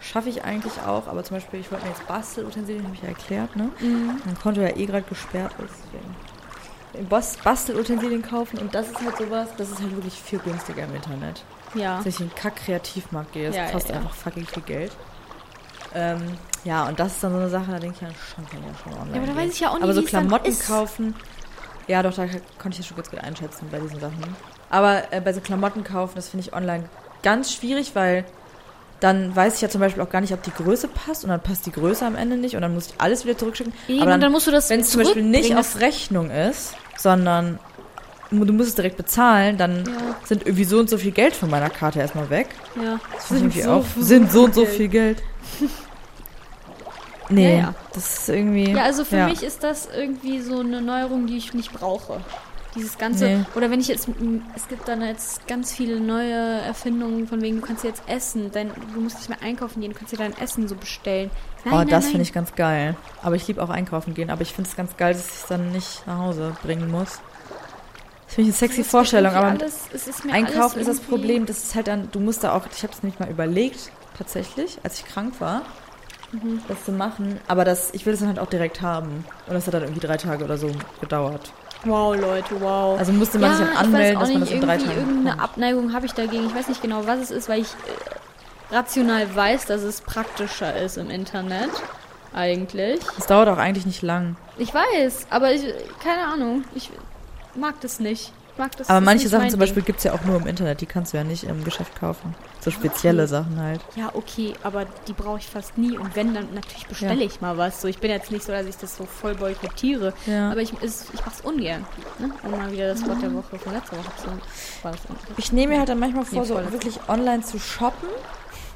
schaffe ich eigentlich auch. Aber zum Beispiel, ich wollte mir jetzt Bastelutensilien, habe ich ja erklärt, ne? Mhm. Mein Konto ja eh gerade gesperrt ist. Deswegen. Bas- Bastelutensilien kaufen und das ist halt sowas, das ist halt wirklich viel günstiger im Internet. Ja. Dass ich in den Kack-Kreativmarkt gehe, das Ja, ja, kostet ja. einfach fucking viel Geld. Ähm, ja, und das ist dann so eine Sache, da denke ich ja schon, kann ja schon online Ja, aber da weiß ich ja auch nicht, Aber so Klamotten kaufen, ja doch, da konnte ich das schon ganz gut einschätzen bei diesen Sachen. Aber äh, bei so Klamotten kaufen, das finde ich online ganz schwierig, weil dann weiß ich ja zum Beispiel auch gar nicht, ob die Größe passt und dann passt die Größe am Ende nicht und dann muss ich alles wieder zurückschicken. Eben, aber und dann musst du das wenn es zum Beispiel nicht auf Rechnung ist, sondern du musst es direkt bezahlen, dann Ja. sind irgendwie so und so viel Geld von meiner Karte erstmal weg. Ja. Das ich irgendwie auch, sind so und so viel Geld. Nee, Ja, ja. das ist irgendwie. Ja, also für mich ist das irgendwie so eine Neuerung, die ich nicht brauche. Dieses ganze, Nee. oder wenn ich jetzt, es gibt dann jetzt ganz viele neue Erfindungen, von wegen, du kannst jetzt essen, dein, du musst nicht mehr einkaufen gehen, du kannst dir dein Essen so bestellen. Nein, oh, nein, das finde ich ganz geil. Aber ich liebe auch einkaufen gehen, aber ich finde es ganz geil, dass ich es dann nicht nach Hause bringen muss. Das finde ich eine sexy Vorstellung, aber alles, es ist Einkaufen ist das Problem, das ist halt dann, du musst da auch, ich habe es nämlich mal überlegt, tatsächlich, als ich krank war, Mhm. das zu machen, aber das, ich will es dann halt auch direkt haben. Und das hat dann irgendwie drei Tage oder so gedauert. Wow, Leute, wow. Also musste man sich dann anmelden, dass man das in drei Tagen irgendeine bekommt. Abneigung habe ich dagegen. Ich weiß nicht genau, was es ist, weil ich äh, rational weiß, dass es praktischer ist im Internet. Eigentlich. Das dauert auch eigentlich nicht lang. Ich weiß, aber ich, keine Ahnung. Ich mag das nicht. Mag das Aber manche Sachen zum. Beispiel gibt's ja auch nur im Internet, die kannst du ja nicht im Geschäft kaufen. So spezielle Sachen halt. Ja, okay, aber die brauche ich fast nie. Und wenn, dann natürlich bestelle Ja. ich mal was. So, ich bin jetzt nicht so, dass ich das so voll boykottiere. Ja. Aber ich, ist, ich mache es ungern. Ne? Um mal wieder das Wort der Woche von letzter Woche zu war das Ich nehme mir halt dann manchmal vor, Nee, so wirklich online zu shoppen.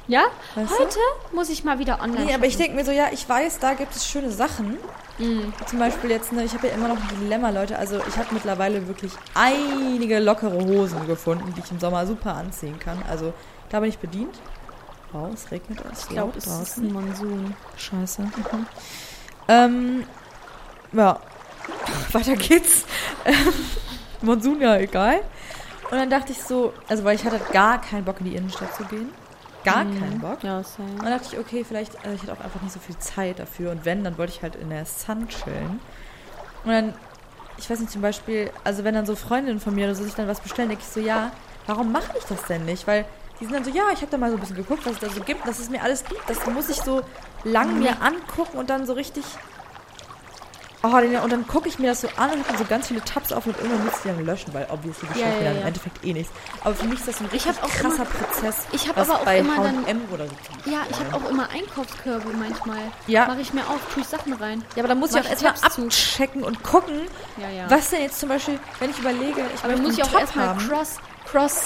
Ja? Weißt Heute muss ich mal wieder online Nee, aber ich shoppen. denke mir so, ja, ich weiß, da gibt es schöne Sachen. Mhm. Zum Beispiel jetzt, ne, ich habe ja immer noch ein Dilemma, Leute. Also ich habe mittlerweile wirklich einige lockere Hosen gefunden, die ich im Sommer super anziehen kann. Also da bin ich bedient. Wow, es regnet. Es Ich glaube, es ist ein Monsun. Scheiße. Ähm, ja, weiter geht's. Monsun, ja, egal. Und dann dachte ich so, also weil ich hatte gar keinen Bock in die Innenstadt zu gehen. Gar keinen Bock. Ja, same. Und dann dachte ich, okay, vielleicht, also ich hatte auch einfach nicht so viel Zeit dafür. Und wenn, dann wollte ich halt in der Sun chillen. Und dann, ich weiß nicht, zum Beispiel, also wenn dann so Freundinnen von mir oder so sich dann was bestellen, denke ich so, ja, warum mache ich das denn nicht? Weil die sind dann so, ja, ich habe da mal so ein bisschen geguckt, was es da so gibt, dass es mir alles gibt. Das muss ich so lang mir angucken und dann so richtig Oh, den, und dann gucke ich mir das so an und habe so ganz viele Tabs auf und irgendwann muss ich die dann löschen, weil obviously geschieht Ja, mir ja, dann ja. im Endeffekt eh nichts. Aber für mich ist das ein richtig auch krasser immer- Prozess. ich hab was aber auch bei immer dann- oder so. Ja, ich habe auch immer Einkaufskörbe manchmal. Ja. Mache ich mir auf, tue ich Sachen rein. Ja, aber dann muss Mach ich auch erstmal abchecken und gucken, Ja, ja. was denn jetzt zum Beispiel, wenn ich überlege, ich Aber möchte muss ich auch erstmal. Cross, Cross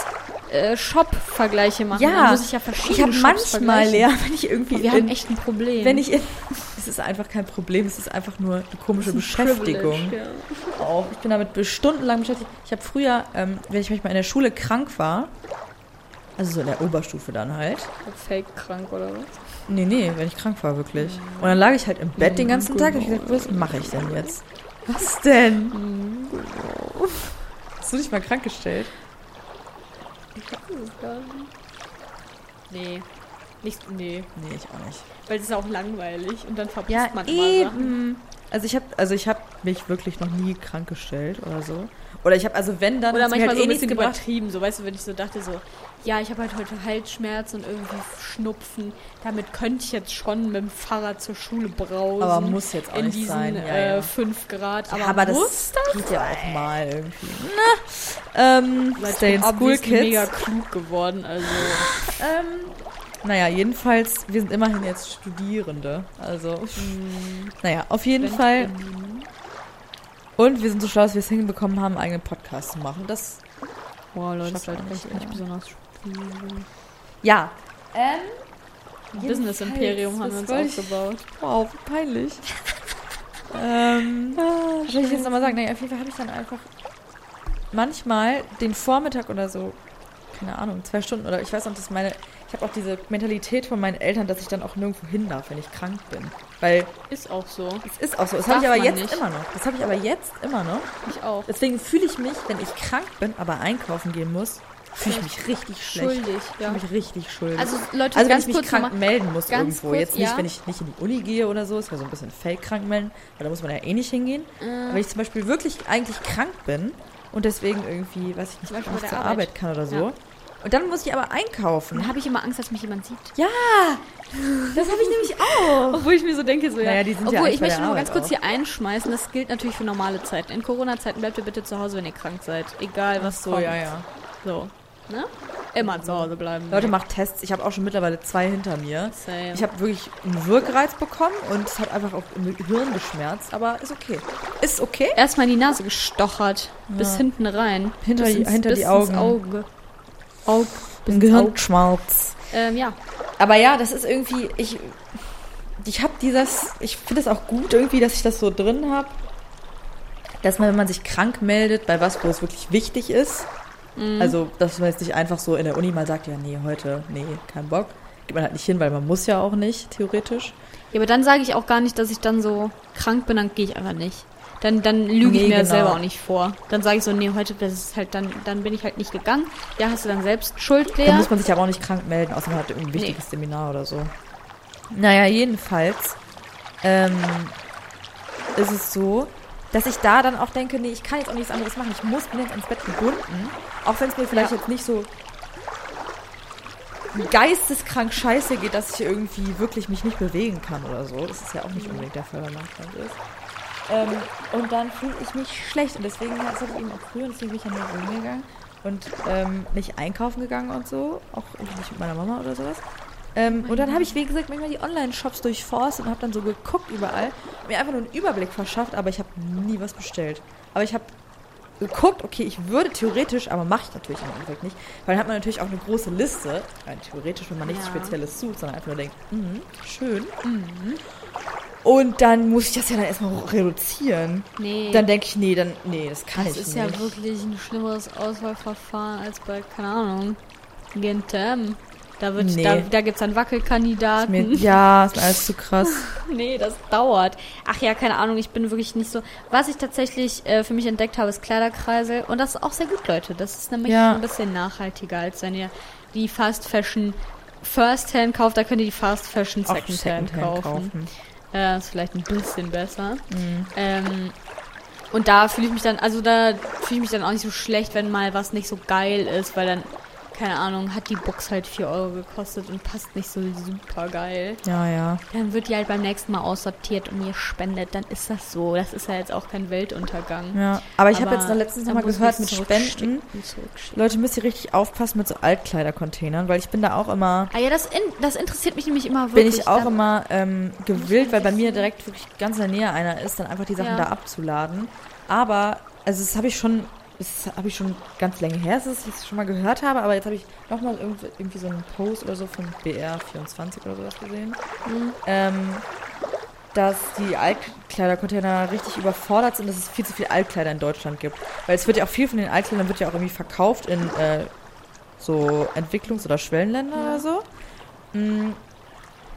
äh, Shop-Vergleiche machen. Ja, dann muss ich ja verschiedene ich habe manchmal. Lea, wenn ich irgendwie Oh, wir haben in, echt ein Problem. wenn ich in, es ist einfach kein Problem, es ist einfach nur eine komische Beschäftigung. Privilege, ja. auch. Ich bin damit stundenlang beschäftigt. Ich habe früher, ähm, wenn ich manchmal in der Schule krank war, also so in der Oberstufe dann halt. Fake krank oder was? Nee, nee, wenn ich krank war, wirklich. Und dann lag ich halt im Bett den ganzen Tag und ich gesagt, was mache ich denn jetzt? Was denn? Hast du dich mal krank gestellt? Nee. Nicht, nee. Nee, ich auch nicht. Weil es ist auch langweilig und dann verpasst Ja, man immer Sachen. eben. Also ich habe also ich habe mich wirklich noch nie krank gestellt oder so. Oder ich habe also wenn dann Oder manchmal halt so eh ein bisschen gebracht. übertrieben, so weißt du, wenn ich so dachte so, ja, ich habe halt heute Halsschmerz und irgendwie Schnupfen, damit könnte ich jetzt schon mit dem Fahrrad zur Schule brausen. Aber muss jetzt auch in nicht diesen sein. Ja, äh, ja. 5 Grad. Aber, Ja, aber muss das geht ja auch mal irgendwie. Na, ähm, Stay in School Kids. mega klug geworden, also Ähm, naja, jedenfalls, wir sind immerhin jetzt Studierende. Also, naja, auf jeden Fall. Und wir sind so schlau, dass wir es hinbekommen haben, einen eigenen Podcast zu machen. Das, Wow, Leute, das ist halt echt nicht, besonders ja. Ähm, Business Imperium haben wir uns aufgebaut. Wow, wie peinlich. ähm, was soll ich jetzt nochmal sagen? Naja, auf jeden Fall habe ich dann einfach manchmal den Vormittag oder so, keine Ahnung, zwei Stunden oder ich weiß noch, dass meine, ich habe auch diese Mentalität von meinen Eltern, dass ich dann auch nirgendwo hin darf, wenn ich krank bin. Weil Ist auch so. es ist auch so. Das habe ich aber jetzt nicht. immer noch. Das habe ich aber jetzt immer noch. Ich auch. Deswegen fühle ich mich, wenn ich krank bin, aber einkaufen gehen muss, fühle ich mich richtig schlecht. Schuldig, Ich ja. fühle mich richtig schuldig. Also Leute, Also wenn ganz ich mich kurz krank melden muss irgendwo. kurz, Jetzt nicht, ja. wenn ich nicht in die Uni gehe oder so, ist ja so ein bisschen fake krank melden, weil da muss man ja eh nicht hingehen. Äh. Aber wenn ich zum Beispiel wirklich eigentlich krank bin und deswegen irgendwie, weiß ich nicht, bei zur Arbeit. Arbeit. kann oder so. Ja. Und dann muss ich aber einkaufen. Dann habe ich immer Angst, dass mich jemand sieht. Ja, das habe ich nämlich auch. Obwohl ich mir so denke, so ja. Naja, die sind ja Obwohl, eigentlich ich möchte nur ganz kurz hier einschmeißen, das gilt natürlich für normale Zeiten. In Corona-Zeiten bleibt ihr bitte zu Hause, wenn ihr krank seid. Egal was So, kommt. ja, ja. So. Ne? Immer zu Hause bleiben. Leute, macht Tests. Ich habe auch schon mittlerweile zwei hinter mir. Same. Ich habe wirklich einen Wirkreiz bekommen und es hat einfach auch im Hirn geschmerzt, aber ist okay. Ist okay. Erstmal in die Nase gestochert. Bis hinten rein. Hinter bis die- hinter bis die ins Augen. Auge. Aug. Bis ins Auge. Gehirnschmalz. Ähm, ja. Aber ja, das ist irgendwie, ich, ich habe dieses, ich finde es auch gut irgendwie, dass ich das so drin habe, dass man, wenn man sich krank meldet, bei was, wo es wirklich wichtig ist, also, dass man jetzt nicht einfach so in der Uni mal sagt, ja, nee, heute, nee, kein Bock, geht man halt nicht hin, weil man muss ja auch nicht, theoretisch. Ja, aber dann sage ich auch gar nicht, dass ich dann so krank bin, dann gehe ich einfach nicht. Dann, dann lüge Nee, ich mir genau. selber auch nicht vor. Dann sage ich so, nee, heute, das ist halt dann, dann bin ich halt nicht gegangen. Ja, hast du dann selbst Schuld, Lea? Da muss man sich aber auch nicht krank melden, außer man hat irgendein Nee. wichtiges Seminar oder so. Naja, jedenfalls ähm, ist es so, dass ich da dann auch denke, nee, ich kann jetzt auch nichts anderes machen. Ich muss bin jetzt ins Bett gebunden. Auch wenn es mir vielleicht Ja. jetzt nicht so geisteskrank scheiße geht, dass ich irgendwie wirklich mich nicht bewegen kann oder so. Das ist ja auch nicht unbedingt der Fall, wenn man krank ist. Ähm, und dann fühle ich mich schlecht. Und deswegen, das hatte ich eben auch früher, und deswegen bin ich ja nur rumgegangen und ähm, nicht einkaufen gegangen und so. Auch irgendwie nicht mit meiner Mama oder sowas. Ähm, und dann habe ich, wie gesagt, manchmal die Online-Shops durchforstet und habe dann so geguckt überall, mir einfach nur einen Überblick verschafft, aber ich habe nie was bestellt. Aber ich habe geguckt, okay, ich würde theoretisch, aber mache ich natürlich im Endeffekt nicht, weil dann hat man natürlich auch eine große Liste, äh, theoretisch, wenn man nichts Ja. Spezielles sucht, sondern einfach nur denkt, mhm, schön. Und dann muss ich das ja dann erstmal reduzieren. nee. Dann denke ich, nee, dann, nee, das kann das ich ist nicht. ja wirklich ein schlimmeres Auswahlverfahren als bei, keine Ahnung, Gentem. Da, wird, Nee. da, da gibt es dann Wackelkandidaten. Mir, ja, ist alles zu krass. Nee, das dauert. Ach ja, keine Ahnung, ich bin wirklich nicht so. Was ich tatsächlich äh, für mich entdeckt habe, ist Kleiderkreisel. Und das ist auch sehr gut, Leute. Das ist nämlich Ja. ein bisschen nachhaltiger, als wenn ihr die Fast Fashion First Hand kauft. Da könnt ihr die Fast Fashion Auch Second, Hand Secondhand kaufen. Äh, ist vielleicht ein bisschen besser. Mhm. Ähm, und da fühle ich mich dann, also da fühle ich mich dann auch nicht so schlecht, wenn mal was nicht so geil ist, weil dann, keine Ahnung, hat die Box halt 4 Euro gekostet und passt nicht so super geil. Ja, ja. Dann wird die halt beim nächsten Mal aussortiert und ihr spendet, dann ist das so. Das ist ja jetzt auch kein Weltuntergang. Ja, aber ich habe jetzt noch letztens da noch mal muss gehört mit Spenden. Leute, müsst ihr richtig aufpassen mit so Altkleidercontainern, weil ich bin da auch immer, Ah ja, das, in, das interessiert mich nämlich immer bin wirklich. ich auch immer ähm, gewillt, weil bei mir direkt wirklich ganz in der Nähe einer ist, dann einfach die Sachen Ja. da abzuladen. Aber, also das habe ich schon, das habe ich schon ganz lange her, dass ich es schon mal gehört habe, aber jetzt habe ich nochmal irgendwie, irgendwie so einen Post oder so von BR24 oder sowas gesehen. Mhm. Ähm, dass die Altkleidercontainer richtig überfordert sind, dass es viel zu viel Altkleider in Deutschland gibt. Weil es wird ja auch viel von den Altkleidern wird ja auch irgendwie verkauft in äh, so Entwicklungs- oder Schwellenländer oder so. Mm,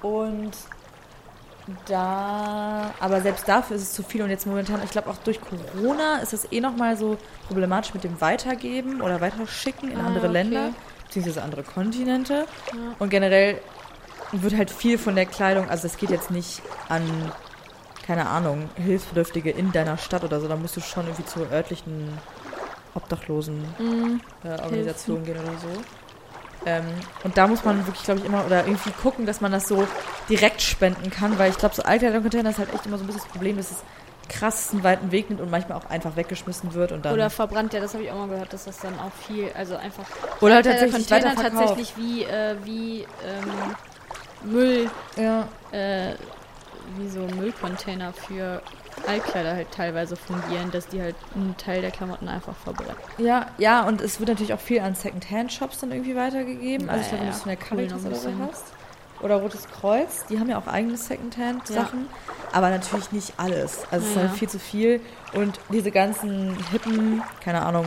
Und da, aber selbst dafür ist es zu viel und jetzt momentan, ich glaube auch durch Corona ist es eh nochmal so problematisch mit dem Weitergeben oder Weiterschicken in Ah, andere okay. Länder, beziehungsweise andere Kontinente. Und generell wird halt viel von der Kleidung, also es geht jetzt nicht an, keine Ahnung, Hilfsbedürftige in deiner Stadt oder so, da musst du schon irgendwie zur örtlichen Obdachlosen Mhm. äh, Organisation gehen oder so. Ähm, und da muss man wirklich, glaube ich, immer oder irgendwie gucken, dass man das so direkt spenden kann, weil ich glaube, so Altkleidercontainer ist halt echt immer so ein bisschen das Problem, dass es krass einen weiten Weg nimmt und manchmal auch einfach weggeschmissen wird und dann. Oder verbrannt, ja, das habe ich auch mal gehört, dass das dann auch viel, also einfach oder halt tatsächlich Container tatsächlich wie, äh, wie ähm, Müll, Ja. äh, wie so Müllcontainer für Altkleider halt teilweise fungieren, dass die halt einen Teil der Klamotten einfach verbrennen. Ja, ja, und es wird natürlich auch viel an Second-Hand-Shops dann irgendwie weitergegeben. Also ich glaube, wenn du Ja, cool, Caritas oder so hast. Oder Rotes Kreuz, die haben ja auch eigene Second-Hand-Sachen. Aber natürlich nicht alles. Also es ist Ja. halt viel zu viel. Und diese ganzen hippen, keine Ahnung,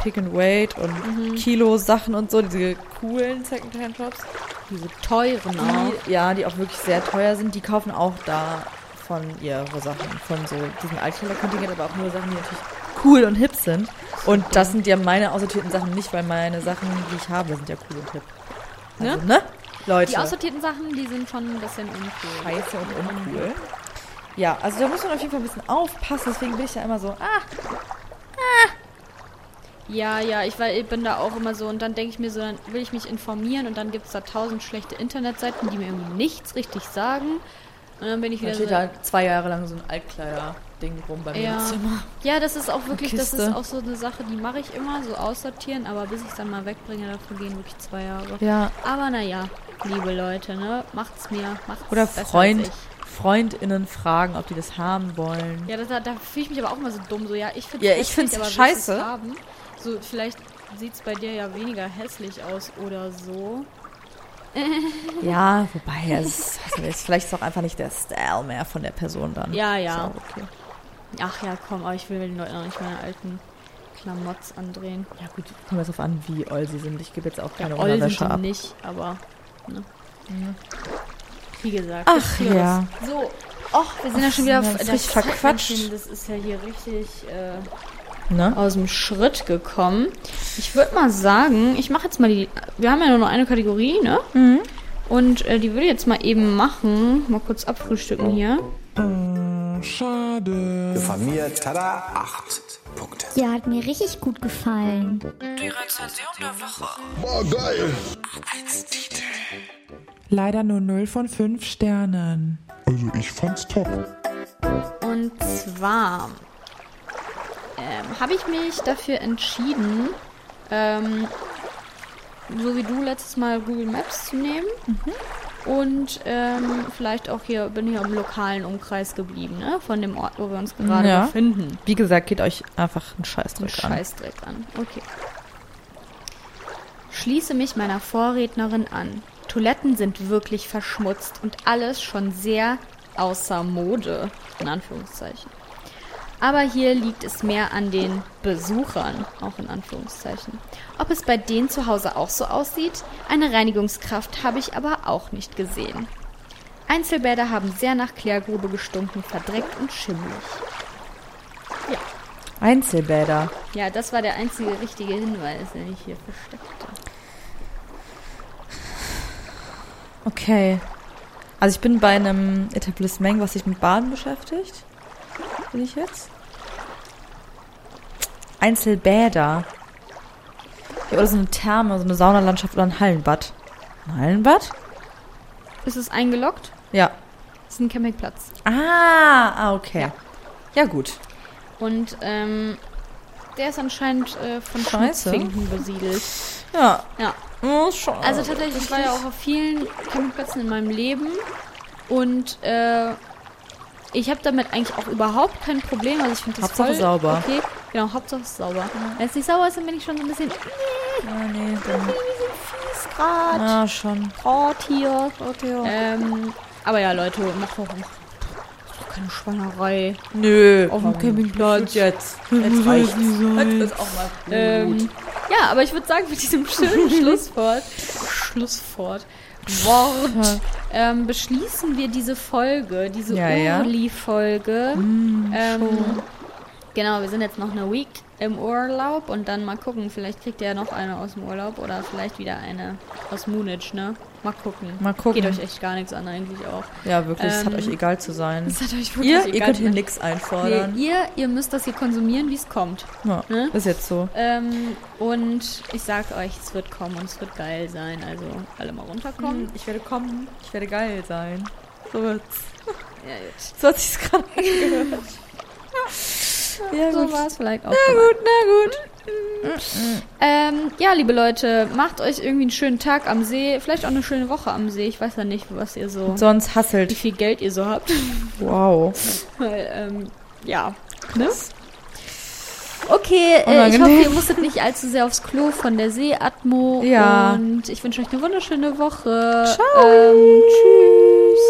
Pick and Wait und Mhm. Kilo-Sachen und so, diese coolen Second-Hand-Shops, Diese teuren auch. die, ja, die auch wirklich sehr teuer sind, die kaufen auch da von ihre Sachen, von so diesem Altkleiderkontingent, aber auch nur Sachen, die natürlich cool und hip sind. Und das sind ja meine aussortierten Sachen nicht, weil meine Sachen, die ich habe, sind ja cool und hip. Also, ne? Leute. Die aussortierten Sachen, die sind schon ein bisschen uncool. Scheiße und uncool. Ja, also da muss man auf jeden Fall ein bisschen aufpassen, deswegen bin ich da immer so, ah, Ja, ja, ich, weil, ich bin da auch immer so und dann denke ich mir so, dann will ich mich informieren und dann gibt es da tausend schlechte Internetseiten, die mir irgendwie nichts richtig sagen. Und dann bin ich da wieder steht so. da zwei Jahre lang so ein Altkleider-Ding rum bei mir Ja. im Zimmer. Ja, das ist auch wirklich, das ist auch so eine Sache, die mache ich immer, so aussortieren, aber bis ich es dann mal wegbringe, dafür gehen wirklich zwei Jahre. Ja, Aber naja, liebe Leute, ne, macht's mir, macht's oder Freund. FreundInnen fragen, ob die das haben wollen. Ja, das, da, da fühle ich mich aber auch immer so dumm, so, ja, ich finde Ja, ich find's aber scheiße. haben? So, vielleicht sieht's bei dir ja weniger hässlich aus oder so. Ja, wobei, es weiß nicht, vielleicht ist auch einfach nicht der Style mehr von der Person dann. Ja, ja. Okay. Ach ja, komm, aber ich will den Leuten auch nicht meine alten Klamotts andrehen. Ja gut, kommt jetzt drauf an, wie oll sie sind. Ich gebe jetzt auch keine sind Unterwäsche ab. nicht, aber, ne. Wie gesagt. Ach, ja. So, och, wir sind ja schon wieder das richtig verquatscht. Das ist ja hier richtig äh, Ne? aus dem Schritt gekommen. Ich würde mal sagen, ich mache jetzt mal die. Wir haben ja nur noch eine Kategorie, ne? Mhm. Und äh, die würde ich jetzt mal eben machen. Mal kurz abfrühstücken hier. Schade. Von mir, tada, acht Punkte. Ja, hat mir richtig gut gefallen. Leider nur 0 von 5 Sternen. Also ich fand's top. Und zwar ähm, habe ich mich dafür entschieden, ähm, so wie du letztes Mal Google Maps zu nehmen. Und ähm, vielleicht auch hier, bin hier im lokalen Umkreis geblieben, ne? Von dem Ort, wo wir uns gerade Ja. befinden. Wie gesagt, geht euch einfach einen Scheißdreck an. Scheißdreck an. Okay. Schließe mich meiner Vorrednerin an. Toiletten sind wirklich verschmutzt und alles schon sehr außer Mode, in Anführungszeichen. Aber hier liegt es mehr an den Besuchern, auch in Anführungszeichen. Ob es bei denen zu Hause auch so aussieht? Eine Reinigungskraft habe ich aber auch nicht gesehen. Einzelbäder haben sehr nach Klärgrube gestunken, verdreckt und schimmelig. Einzelbäder. Ja, das war der einzige richtige Hinweis, den ich hier versteckte. Okay. Also ich bin bei einem Etablissement, was sich mit Baden beschäftigt. Bin ich jetzt? Einzelbäder. Ja, oder so eine Therme, so eine Saunalandschaft oder ein Hallenbad. Ein Hallenbad? Ist es eingeloggt? Ja. Ist ein Campingplatz. Ah, ah okay. Ja, gut. Und ähm, der ist anscheinend äh, von Scheiße. Schmutzfinken besiedelt. Ja. Ja. Oh, schon. Also tatsächlich, ich war ja auch auf vielen Campingplätzen in meinem Leben und äh, ich habe damit eigentlich auch überhaupt kein Problem. Also ich finde das Hauptsache voll sauber. Okay, genau, Hauptsache es ist sauber. Wenn es nicht sauber ist, dann bin ich schon so ein bisschen Ah, nee, dann. fies grad. Ah, schon. Grad hier. Ähm, aber ja, Leute, macht doch, macht doch keine Schweinerei. Nö. Auf dem Campingplatz. Jetzt. Jetzt reicht's. Jetzt ist auch mal gut. Ähm, ja, aber ich würde sagen, mit diesem schönen Schlusswort, Schlusswort, Wort, ähm, beschließen wir diese Folge, diese Ja, ja. Urli-Folge. ähm, genau, wir sind jetzt noch eine Week im Urlaub und dann mal gucken, vielleicht kriegt ihr ja noch eine aus dem Urlaub oder vielleicht wieder eine aus Munich, ne? Mal gucken. Mal gucken. Geht euch echt gar nichts an eigentlich auch. Ja, wirklich, es hat Ähm, euch egal zu sein. Es hat euch Ihr, egal ihr könnt hier nichts Nee, einfordern. ihr, ihr müsst das hier konsumieren, wie es kommt. Ja, ne? ist jetzt so. Ähm, und ich sag euch, es wird kommen und es wird geil sein. Also alle mal runterkommen. Ich werde kommen, ich werde geil sein. So wird's. Ja, gut. So hat sich's gerade angehört. ja, So war es vielleicht auch. Na gut, na gut. Ähm, ja, liebe Leute, macht euch irgendwie einen schönen Tag am See. Vielleicht auch eine schöne Woche am See. Ich weiß ja nicht, was ihr so. Sonst Wie hasselt. viel Geld ihr so habt. Wow. Weil, ähm, ja. Ne? Okay, äh, ich hoffe, ihr musstet nicht allzu sehr aufs Klo von der Seeatmo. Ja. Und ich wünsche euch eine wunderschöne Woche. Ciao. Ähm, tschüss.